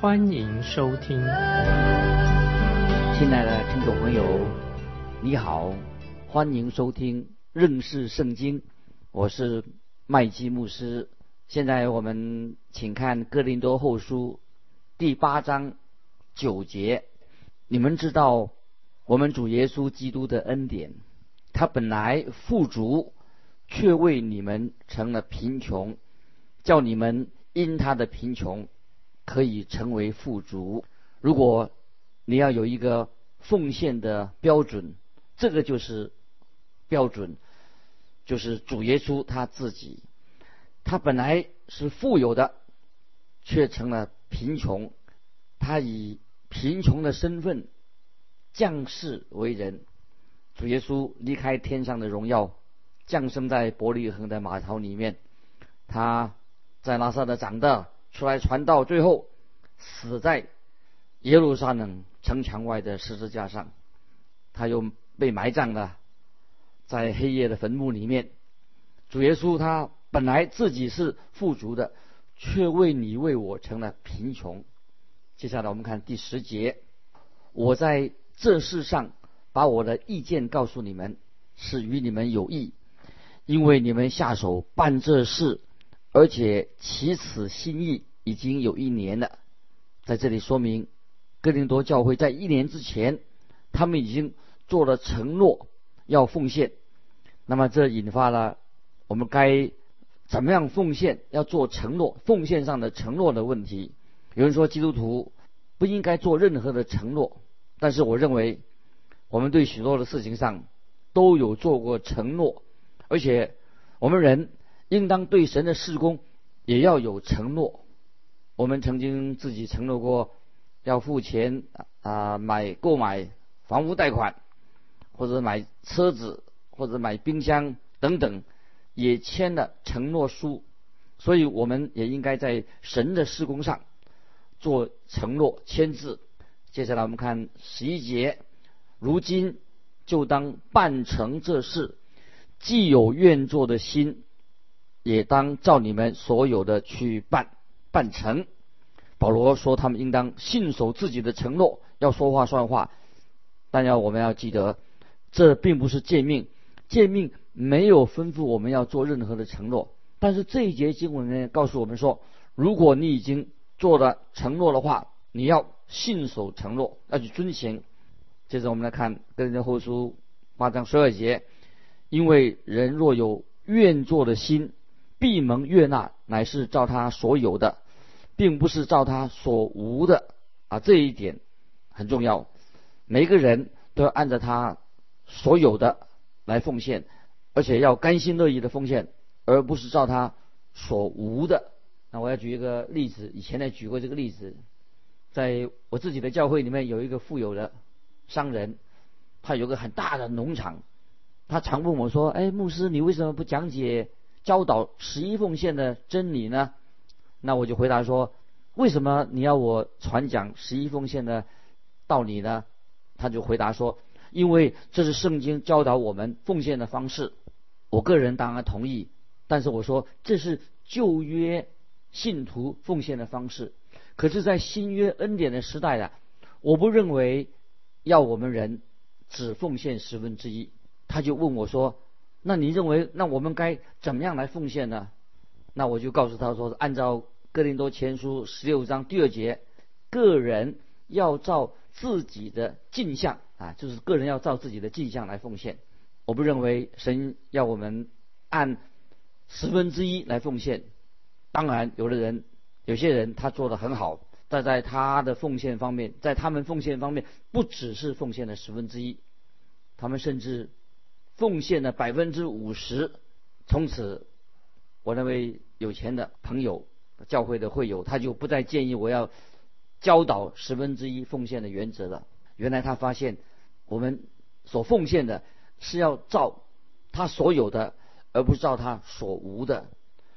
欢迎收听。亲爱的听众朋友，你好，欢迎收听认识圣经，我是麦基牧师。现在我们请看哥林多后书第八章九节。你们知道我们主耶稣基督的恩典，他本来富足，却为你们成了贫穷，叫你们因他的贫穷可以成为富足。如果你要有一个奉献的标准，这个就是标准，就是主耶稣他自己。他本来是富有的，却成了贫穷。他以贫穷的身份降世为人。主耶稣离开天上的荣耀，降生在伯利恒的马槽里面。他在拉萨的长大，出来传道，最后死在耶路撒冷城墙外的十字架上。他又被埋葬了，在黑夜的坟墓里面。主耶稣他。本来自己是富足的，却为你为我成了贫穷。接下来我们看第十节，我在这世上把我的意见告诉你们，是与你们有益，因为你们下手办这事，而且起此心意已经有一年了。在这里说明，哥林多教会在一年之前，他们已经做了承诺要奉献，那么这引发了我们该。怎么样奉献？要做承诺，奉献上的承诺的问题。有人说基督徒不应该做任何的承诺，但是我认为我们对许多的事情上都有做过承诺，而且我们人应当对神的事工也要有承诺。我们曾经自己承诺过要付钱啊，买购买房屋贷款，或者买车子，或者买冰箱等等。也签了承诺书，所以我们也应该在神的施工上做承诺签字。接下来我们看十一节，如今就当办成这事，既有愿做的心，也当照你们所有的去办办成。保罗说，他们应当信守自己的承诺，要说话算话。但要我们要记得，这并不是诫命，诫命。没有吩咐我们要做任何的承诺，但是这一节经文呢，告诉我们说，如果你已经做了承诺的话，你要信守承诺，要去遵行。接着我们来看《跟人后书》八章十二节，因为人若有愿做的心，闭门悦纳，乃是照他所有的，并不是照他所无的啊。这一点很重要，每个人都要按照他所有的来奉献。而且要甘心乐意的奉献，而不是照他所无的。那我要举一个例子，以前呢举过这个例子，在我自己的教会里面有一个富有的商人，他有个很大的农场，他常问我说：“哎，牧师，你为什么不讲解教导十一奉献的真理呢？”那我就回答说：“为什么你要我传讲十一奉献的道理呢？”他就回答说：“因为这是圣经教导我们奉献的方式。”我个人当然同意，但是我说这是旧约信徒奉献的方式。可是，在新约恩典的时代啊，我不认为要我们人只奉献十分之一。他就问我说：“那你认为，那我们该怎么样来奉献呢？”那我就告诉他说：“按照哥林多前书十六章第二节，个人要照自己的镜像啊，就是个人要照自己的镜像来奉献。”我不认为神要我们按十分之一来奉献。当然，有的人、有些人他做的很好，但在他的奉献方面，在他们奉献方面，不只是奉献了十分之一，他们甚至奉献了百分之五十。从此，我那位有钱的朋友、教会的会友，他就不再建议我要教导十分之一奉献的原则了。原来他发现，我们所奉献的是要照他所有的，而不是照他所无的。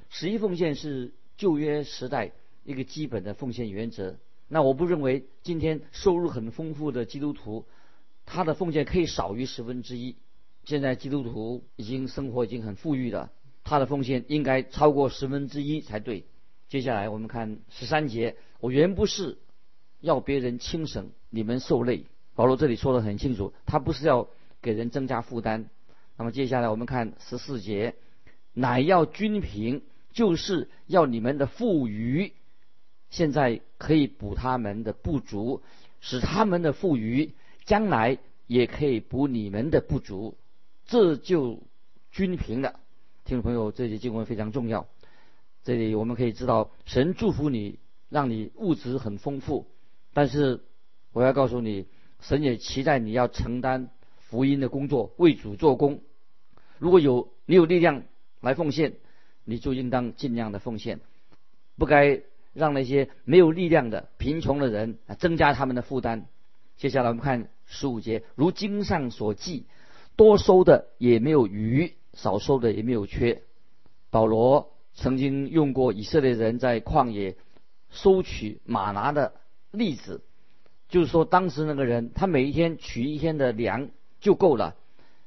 十一奉献是旧约时代一个基本的奉献原则。那我不认为今天收入很丰富的基督徒，他的奉献可以少于十分之一。现在基督徒已经生活已经很富裕了，他的奉献应该超过十分之一才对。接下来我们看十三节，我原不是要别人轻省，你们受累。保罗这里说的很清楚，他不是要给人增加负担。那么接下来我们看十四节，乃要均平，就是要你们的富余。现在可以补他们的不足，使他们的富余，将来也可以补你们的不足，这就均平了。听众朋友，这节经文非常重要。这里我们可以知道，神祝福你，让你物质很丰富，但是我要告诉你，神也期待你要承担福音的工作，为主做工。如果有你有力量来奉献，你就应当尽量的奉献，不该。让那些没有力量的贫穷的人增加他们的负担。接下来我们看十五节，如经上所记，多收的也没有余，少收的也没有缺。保罗曾经用过以色列人在旷野收取马拿的例子，就是说当时那个人他每一天取一天的粮就够了，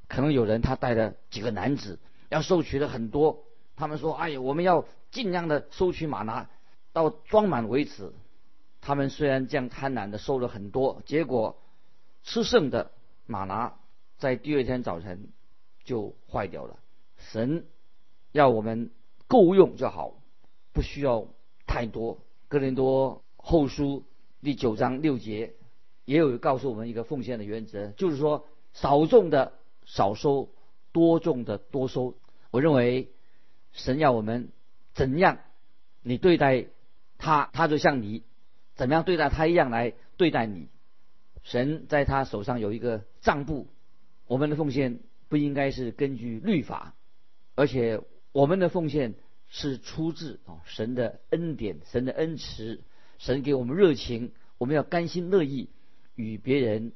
可能有人他带了几个男子要收取的很多，他们说：“哎呀，我们要尽量的收取马拿。”到装满为止，他们虽然这样贪婪的收了很多，结果吃剩的马拿在第二天早晨就坏掉了。神要我们够用就好，不需要太多。哥林多后书第九章六节也有告诉我们一个奉献的原则，就是说少种的少收，多种的多收。我认为神要我们怎样，你对待。他他就像你怎么样对待他一样来对待你。神在他手上有一个账簿，我们的奉献不应该是根据律法，而且我们的奉献是出自哦神的恩典、神的恩慈，神给我们热情，我们要甘心乐意与别人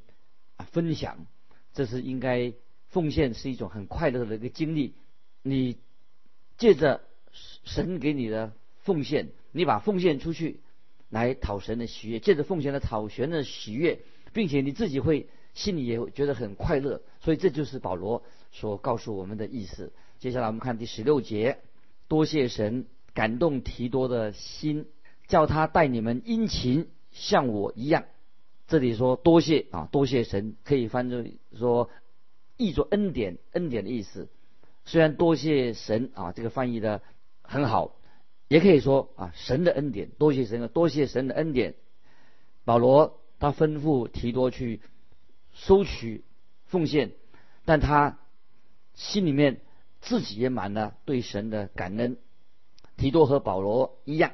啊分享，这是应该奉献是一种很快乐的一个经历。你借着神给你的奉献。你把奉献出去，来讨神的喜悦，借着奉献来讨神的喜悦，并且你自己会心里也觉得很快乐，所以这就是保罗所告诉我们的意思。接下来我们看第十六节，多谢神感动提多的心，叫他待你们殷勤，像我一样。这里说多谢啊，多谢神可以翻作说译作恩典，恩典的意思。虽然多谢神啊，这个翻译的很好。也可以说啊，神的恩典，多谢神，多谢神的恩典。保罗他吩咐提多去收取奉献，但他心里面自己也满了对神的感恩。提多和保罗一样，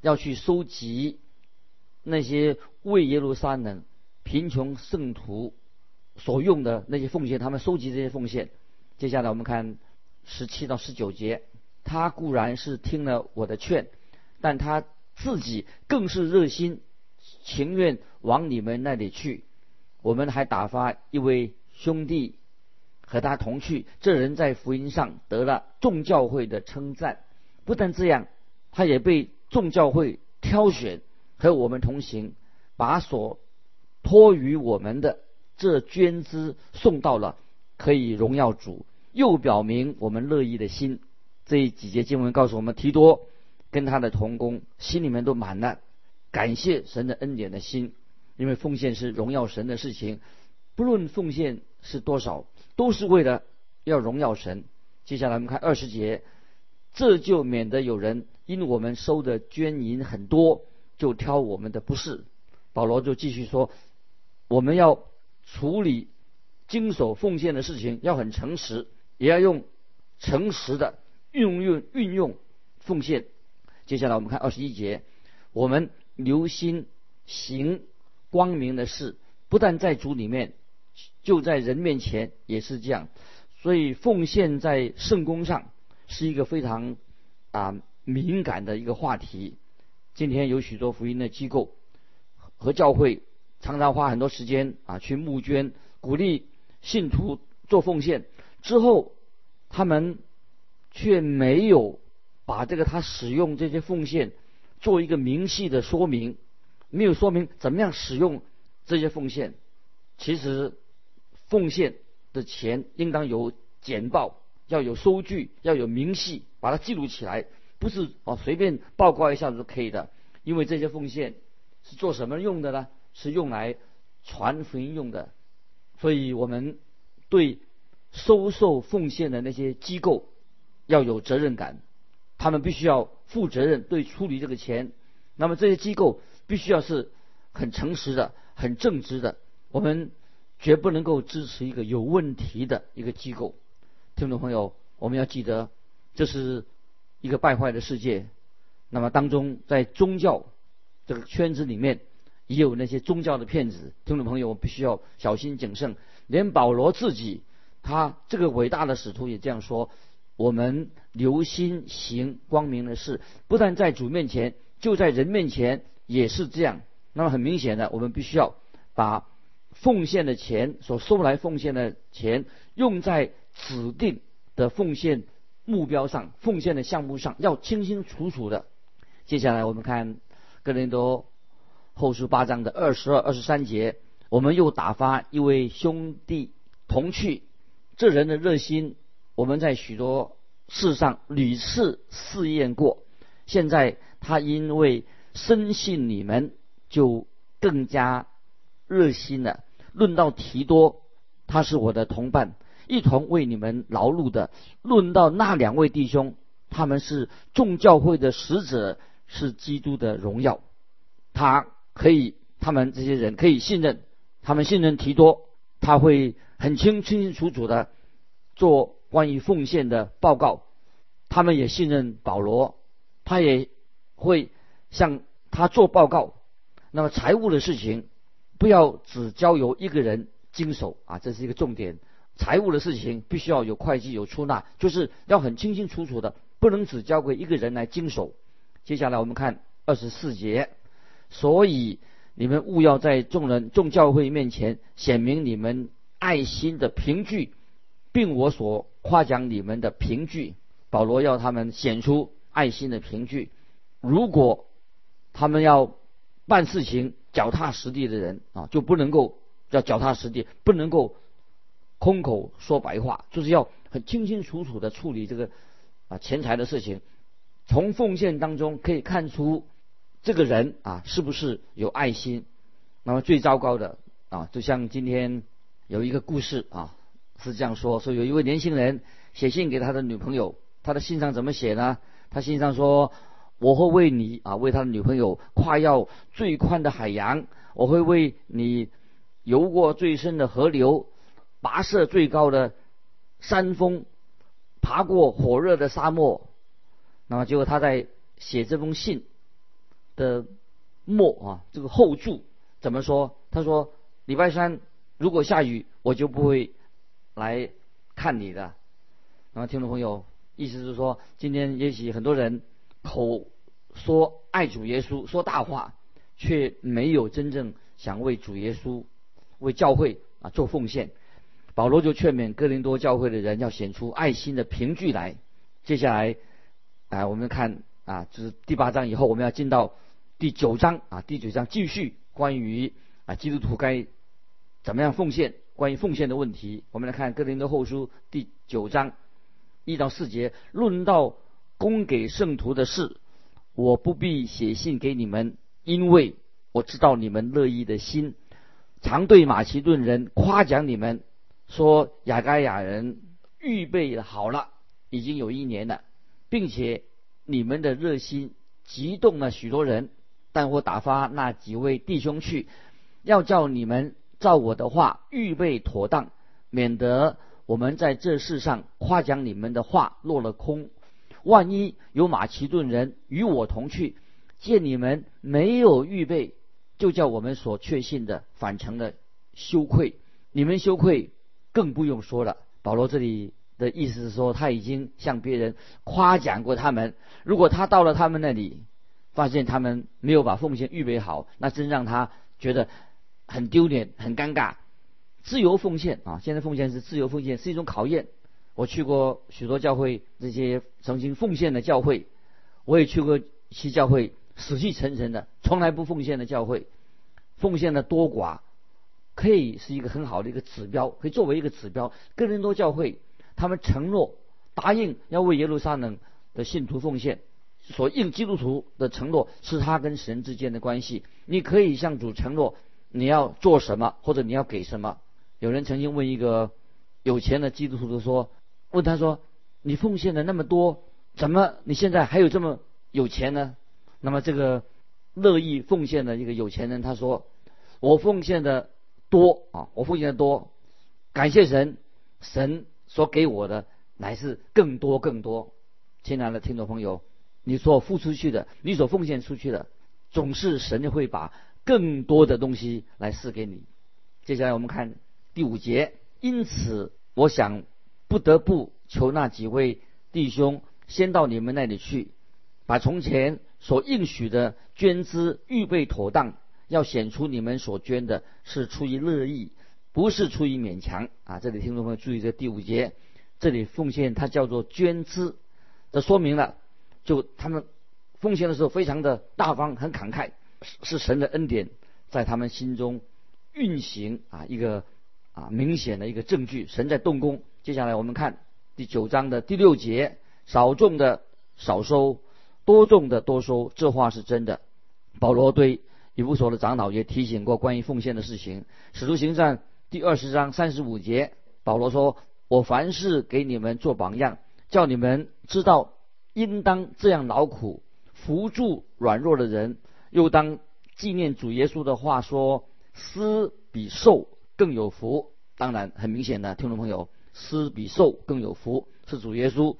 要去收集那些为耶路撒冷贫穷圣徒所用的那些奉献，他们收集这些奉献。接下来我们看十七到十九节。他固然是听了我的劝，但他自己更是热心，情愿往你们那里去。我们还打发一位兄弟和他同去。这人在福音上得了众教会的称赞。不但这样，他也被众教会挑选和我们同行，把所托于我们的这捐资送到了，可以荣耀主，又表明我们乐意的心。这几节经文告诉我们，提多跟他的同工心里面都满了感谢神的恩典的心，因为奉献是荣耀神的事情，不论奉献是多少，都是为了要荣耀神。接下来我们看二十节，这就免得有人因我们收的捐银很多，就挑我们的不是。保罗就继续说，我们要处理经手奉献的事情，要很诚实，也要用诚实的。运用运用奉献，接下来我们看二十一节，我们留心行光明的事，不但在主里面，就在人面前也是这样。所以奉献在圣公上是一个非常啊敏感的一个话题。今天有许多福音的机构和教会常常花很多时间啊去募捐，鼓励信徒做奉献。之后，他们却没有把这个他使用这些奉献做一个明细的说明，没有说明怎么样使用这些奉献。其实，奉献的钱应当有简报，要有收据，要有明细，把它记录起来，不是哦随便报告一下就可以的。因为这些奉献是做什么用的呢？是用来传福音用的，所以我们对。收受奉献的那些机构要有责任感，他们必须要负责任对处理这个钱。那么这些机构必须要是很诚实的、很正直的。我们绝不能够支持一个有问题的一个机构。听众朋友，我们要记得，这是一个败坏的世界。那么当中在宗教这个圈子里面，也有那些宗教的骗子。听众朋友，我必须要小心谨慎。连保罗自己。他这个伟大的使徒也这样说：我们留心行光明的事，不但在主面前，就在人面前也是这样。那么很明显的，我们必须要把奉献的钱所收来奉献的钱用在指定的奉献目标上、奉献的项目上，要清清楚楚的。接下来我们看哥林多后书八章的二十二、二十三节，我们又打发一位兄弟同去。这人的热心，我们在许多事上屡次试验过。现在他因为深信你们，就更加热心了。论到提多，他是我的同伴，一同为你们劳碌的。论到那两位弟兄，他们是众教会的使者，是基督的荣耀。他可以，他们这些人可以信任，他们信任提多，他会。很清清清楚楚的做关于奉献的报告，他们也信任保罗，他也会向他做报告。那么财务的事情不要只交由一个人经手啊，这是一个重点。财务的事情必须要有会计有出纳，就是要很清清楚楚的，不能只交给一个人来经手。接下来我们看二十四节，所以你们务要在众人众教会面前显明你们。爱心的凭据，并我所夸奖你们的凭据，保罗要他们显出爱心的凭据。如果他们要办事情脚踏实地的人啊，就不能够要脚踏实地，不能够空口说白话，就是要很清清楚楚的处理这个啊钱财的事情。从奉献当中可以看出这个人啊是不是有爱心。那么最糟糕的啊，就像今天。有一个故事啊，是这样说：说有一位年轻人写信给他的女朋友，他的信上怎么写呢？他信上说：“我会为你啊，为他的女朋友跨越最宽的海洋，我会为你游过最深的河流，跋涉最高的山峰，爬过火热的沙漠。”那么结果他在写这封信的末啊，这个后注怎么说？他说：“礼拜三。”如果下雨，我就不会来看你的。那么，听众朋友，意思是说，今天也许很多人口说爱主耶稣，说大话，却没有真正想为主耶稣、为教会啊做奉献。保罗就劝勉哥林多教会的人要显出爱心的凭据来。接下来，啊，我们看啊，就是第八章以后，我们要进到第九章啊，第九章继续关于啊基督徒该。怎么样奉献？关于奉献的问题，我们来看《哥林多后书》第九章一到四节，论到供给圣徒的事，我不必写信给你们，因为我知道你们乐意的心，常对马其顿人夸奖你们，说雅该亚人预备好了，已经有一年了，并且你们的热心激动了许多人，但我打发那几位弟兄去，要叫你们。照我的话预备妥当，免得我们在这世上夸奖你们的话落了空。万一有马其顿人与我同去，见你们没有预备，就叫我们所确信的反成了羞愧。你们羞愧更不用说了。保罗这里的意思是说，他已经向别人夸奖过他们。如果他到了他们那里，发现他们没有把奉献预备好，那真让他。觉得很丢脸、很尴尬。自由奉献啊，现在奉献是自由奉献，是一种考验。我去过许多教会，这些曾经奉献的教会，我也去过一些教会死气沉沉的，从来不奉献的教会，奉献的多寡，可以是一个很好的一个指标，可以作为一个指标。哥林多教会他们承诺答应要为耶路撒冷的信徒奉献，所应基督徒的承诺是他跟神之间的关系。你可以向主承诺你要做什么，或者你要给什么。有人曾经问一个有钱的基督徒说：“问他说，你奉献的那么多，怎么你现在还有这么有钱呢？”那么这个乐意奉献的一个有钱人他说：“我奉献的多啊，我奉献的多，感谢神，神所给我的乃是更多更多。”亲爱的听众朋友，你所付出去的，你所奉献出去的，总是神会把更多的东西来赐给你。接下来我们看。第五节，因此我想不得不求那几位弟兄先到你们那里去，把从前所应许的捐资预备妥当，要显出你们所捐的是出于乐意，不是出于勉强啊！这里听众朋友注意这第五节，这里奉献它叫做捐资，这说明了就他们奉献的时候非常的大方，很慷慨，是神的恩典在他们心中运行啊一个。啊，明显的一个证据，神在动工。接下来我们看第九章的第六节：少种的少收，多种的多收。这话是真的。保罗对以弗所的长老也提醒过关于奉献的事情。使徒行传第二十章三十五节，保罗说：“我凡事给你们做榜样，叫你们知道应当这样劳苦，扶助软弱的人，又当纪念主耶稣的话说：施比受。”更有福，当然很明显的，听众朋友，施比受更有福，是主耶稣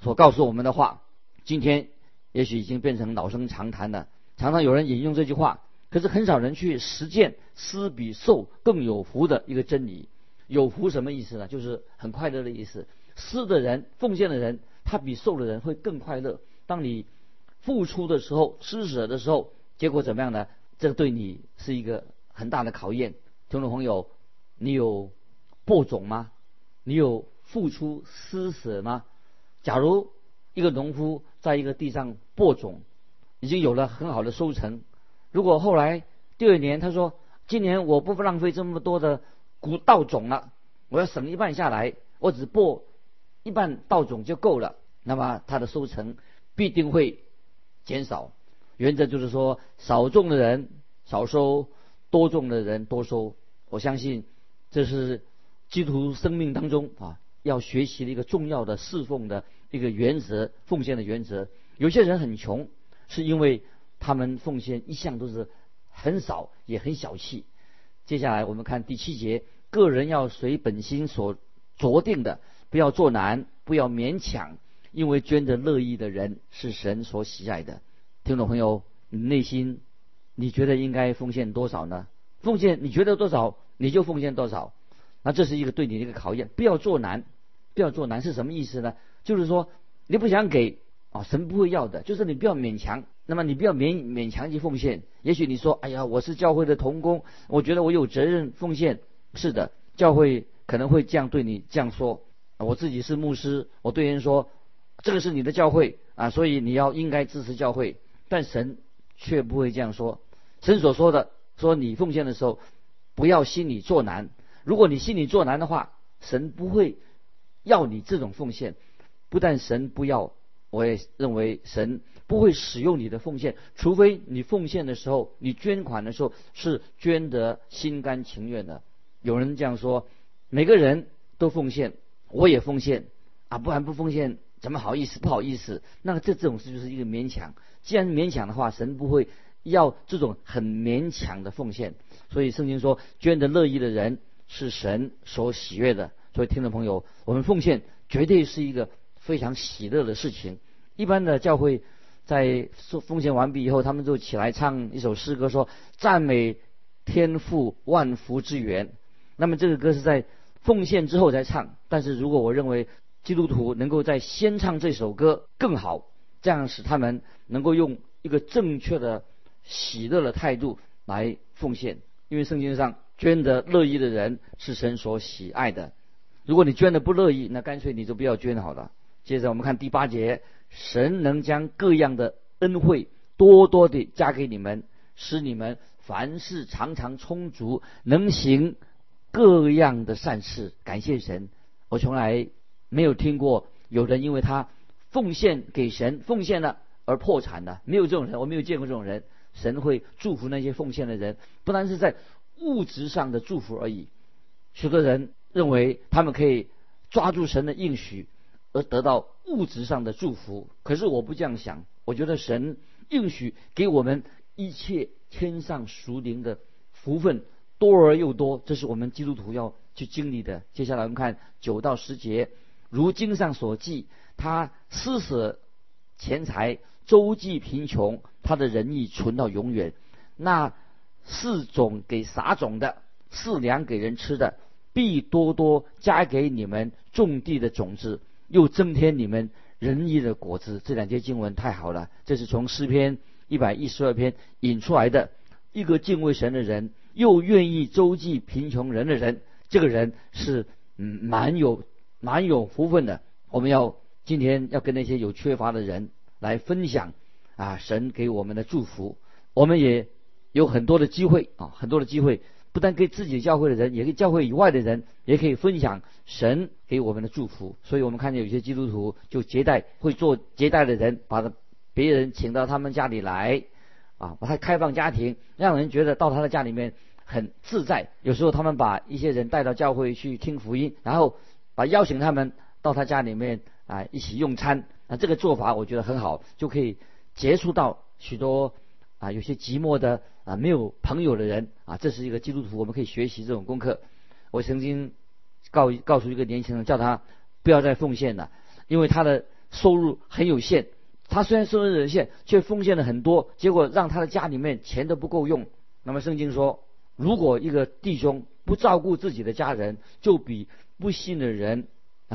所告诉我们的话。今天也许已经变成老生常谈了，常常有人引用这句话，可是很少人去实践施比受更有福的一个真理。有福什么意思呢？就是很快乐的意思。施的人、奉献的人，他比受的人会更快乐。当你付出的时候、施舍的时候，结果怎么样呢？这对你是一个很大的考验，听众朋友。你有播种吗？你有付出施舍吗？假如一个农夫在一个地上播种，已经有了很好的收成，如果后来第二年他说：“今年我不浪费这么多的谷稻种了，我要省一半下来，我只播一半稻种就够了。”那么他的收成必定会减少。原则就是说，少种的人少收，多种的人多收。我相信。这是基督徒生命当中啊要学习的一个重要的侍奉的一个原则，奉献的原则。有些人很穷，是因为他们奉献一向都是很少，也很小气。接下来我们看第七节，个人要随本心所酌定的，不要做难，不要勉强，因为捐着乐意的人是神所喜爱的。听众朋友，你内心你觉得应该奉献多少呢？奉献你觉得多少？你就奉献多少，那这是一个对你的一个考验。不要做难，不要做难是什么意思呢？就是说你不想给啊，神不会要的。就是你不要勉强，那么你不要勉勉强去奉献。也许你说，哎呀，我是教会的童工，我觉得我有责任奉献。是的，教会可能会这样对你这样说。我自己是牧师，我对人说，这个是你的教会啊，所以你要应该支持教会。但神却不会这样说。神所说的，说你奉献的时候。不要心里作难。如果你心里作难的话，神不会要你这种奉献。不但神不要，我也认为神不会使用你的奉献，除非你奉献的时候，你捐款的时候是捐得心甘情愿的。有人这样说：每个人都奉献，我也奉献啊，不然不奉献怎么好意思？不好意思。那这这种事就是一个勉强。既然勉强的话，神不会要这种很勉强的奉献。所以圣经说，捐的乐意的人是神所喜悦的。所以听众朋友，我们奉献绝对是一个非常喜乐的事情。一般的教会在奉献完毕以后，他们就起来唱一首诗歌，说赞美天赋万福之源。那么这个歌是在奉献之后才唱。但是如果我认为基督徒能够在先唱这首歌更好，这样使他们能够用一个正确的喜乐的态度。来奉献，因为圣经上捐的乐意的人是神所喜爱的。如果你捐的不乐意，那干脆你就不要捐好了。接着我们看第八节，神能将各样的恩惠多多的加给你们，使你们凡事常常充足，能行各样的善事。感谢神，我从来没有听过有人因为他奉献给神奉献了而破产的，没有这种人，我没有见过这种人。神会祝福那些奉献的人，不单是在物质上的祝福而已。许多人认为他们可以抓住神的应许。而得到物质上的祝福，可是我不这样想。我觉得神应许给我们一切天上属灵的福分多而又多，这是我们基督徒要去经历的。接下来我们看九到十节，如经上所记，他施舍钱财，周济贫穷，他的仁义存到永远。那四种给撒种的，四粮给人吃的，必多多加给你们种地的种子。又增添你们仁义的果子，这两节经文太好了。这是从诗篇一百一十二篇引出来的。一个敬畏神的人，又愿意周济贫穷人的人，这个人是嗯蛮有蛮有福分的。我们要今天要跟那些有缺乏的人来分享啊，神给我们的祝福。我们也有很多的机会啊，很多的机会。不但给自己教会的人，也给教会以外的人，也可以分享神给我们的祝福。所以我们看见有些基督徒就接待，会做接待的人，把他别人请到他们家里来，啊，把他开放家庭，让人觉得到他的家里面很自在。有时候他们把一些人带到教会去听福音，然后把邀请他们到他家里面啊一起用餐。那这个做法我觉得很好，就可以接触到许多。啊，有些寂寞的啊，没有朋友的人啊，这是一个基督徒，我们可以学习这种功课。我曾经告告诉一个年轻人，叫他不要再奉献了，因为他的收入很有限。他虽然收入有限，却奉献了很多，结果让他的家里面钱都不够用。那么圣经说，如果一个弟兄不照顾自己的家人，就比不信的人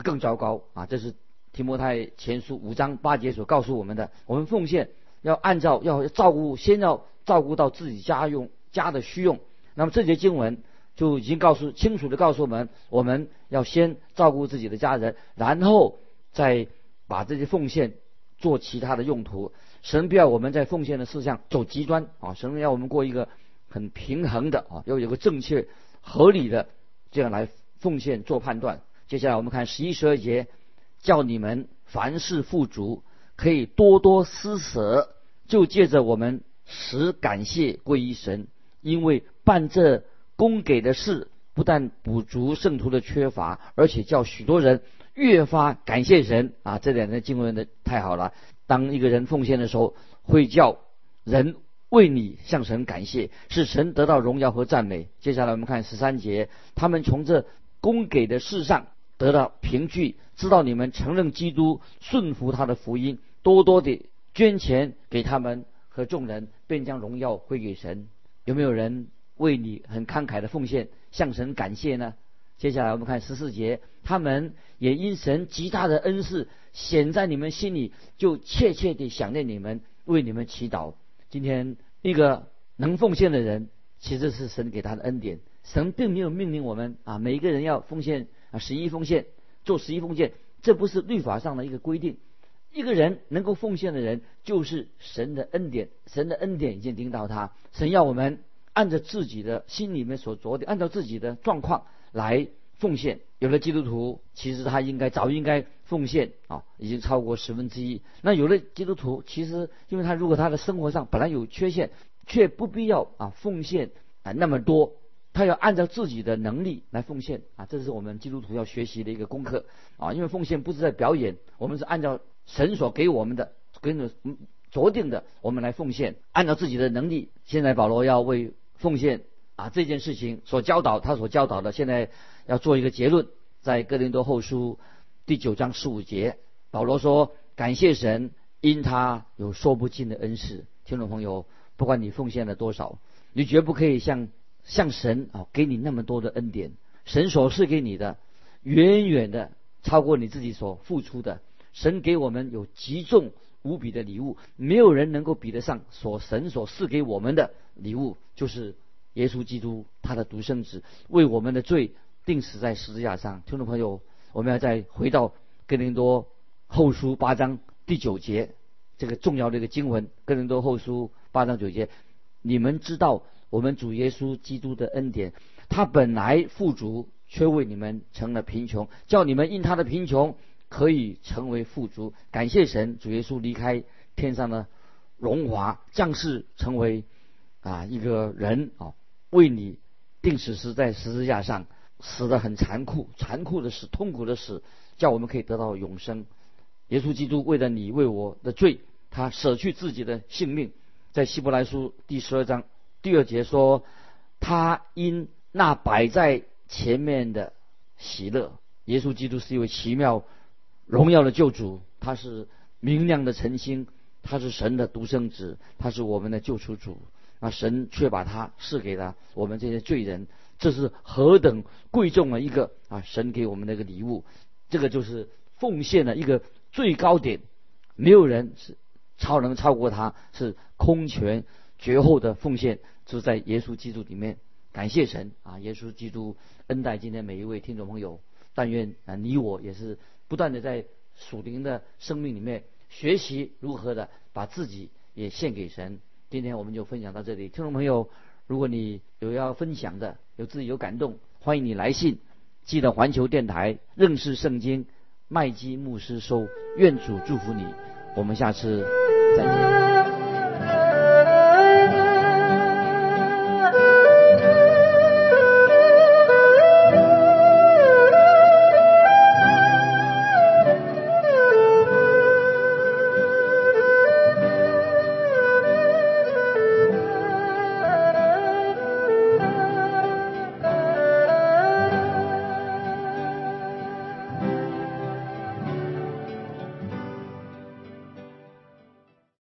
更糟糕啊！这是提摩太前书五章八节所告诉我们的。我们奉献。要按照要照顾，先要照顾到自己家用家的需用。那么这节经文就已经告诉清楚的告诉我们，我们要先照顾自己的家人，然后再把这些奉献做其他的用途。神不要我们在奉献的事项走极端啊！神要我们过一个很平衡的啊，要有个正确合理的这样来奉献做判断。接下来我们看十一十二节，叫你们凡事富足，可以多多施舍。就借着我们使感谢归于神，因为办这供给的事，不但补足圣徒的缺乏，而且叫许多人越发感谢神啊！这两个经文的太好了。当一个人奉献的时候，会叫人为你向神感谢，使神得到荣耀和赞美。接下来我们看十三节，他们从这供给的事上得到凭据，知道你们承认基督，顺服他的福音，多多的。捐钱给他们和众人，便将荣耀归给神。有没有人为你很慷慨的奉献，向神感谢呢？接下来我们看十四节，他们也因神极大的恩赐显在你们心里，就切切地想念你们，为你们祈祷。今天一个能奉献的人，其实是神给他的恩典。神并没有命令我们啊，每一个人要奉献啊，十一奉献，做十一奉献，这不是律法上的一个规定。一个人能够奉献的人，就是神的恩典。神的恩典已经领导他。神要我们按照自己的心里面所着的，按照自己的状况来奉献。有了基督徒其实他应该早应该奉献啊，已经超过十分之一。那有了基督徒其实，因为他如果他的生活上本来有缺陷，却不必要啊奉献啊那么多，他要按照自己的能力来奉献啊。这是我们基督徒要学习的一个功课啊。因为奉献不是在表演，我们是按照。神所给我们的，跟着酌定的，我们来奉献，按照自己的能力。现在保罗要为奉献啊这件事情所教导，他所教导的，现在要做一个结论，在哥林多后书第九章十五节，保罗说：“感谢神，因他有说不尽的恩赐。”听众朋友，不管你奉献了多少，你绝不可以向向神啊给你那么多的恩典。神所赐给你的，远远的超过你自己所付出的。神给我们有极重无比的礼物，没有人能够比得上所神所赐给我们的礼物，就是耶稣基督他的独生子为我们的罪定死在十字架上。听众朋友，我们要再回到哥林多后书八章第九节这个重要的一个经文，哥林多后书八章九节，你们知道我们主耶稣基督的恩典，他本来富足，却为你们成了贫穷，叫你们因他的贫穷。可以成为富足，感谢神，主耶稣离开天上的荣华，降世成为啊一个人啊，为你定死死在十字架上，死的很残酷，残酷的死，痛苦的死，叫我们可以得到永生。耶稣基督为了你为我的罪，他舍去自己的性命，在希伯来书第十二章第二节说，他因那摆在前面的喜乐，耶稣基督是一位奇妙。荣耀的救主，他是明亮的晨星，他是神的独生子，他是我们的救赎主。那神却把他赐给了我们这些罪人，这是何等贵重的一个啊！神给我们的一个礼物，这个就是奉献的一个最高点，没有人是超能超过他，是空前绝后的奉献，就在耶稣基督里面。感谢神啊！耶稣基督恩待今天每一位听众朋友，但愿啊你我也是。不断的在属灵的生命里面学习如何的把自己也献给神。今天我们就分享到这里，听众朋友，如果你有要分享的，有自己有感动，欢迎你来信，记得环球电台认识圣经麦基牧师收。愿主祝福你，我们下次再见。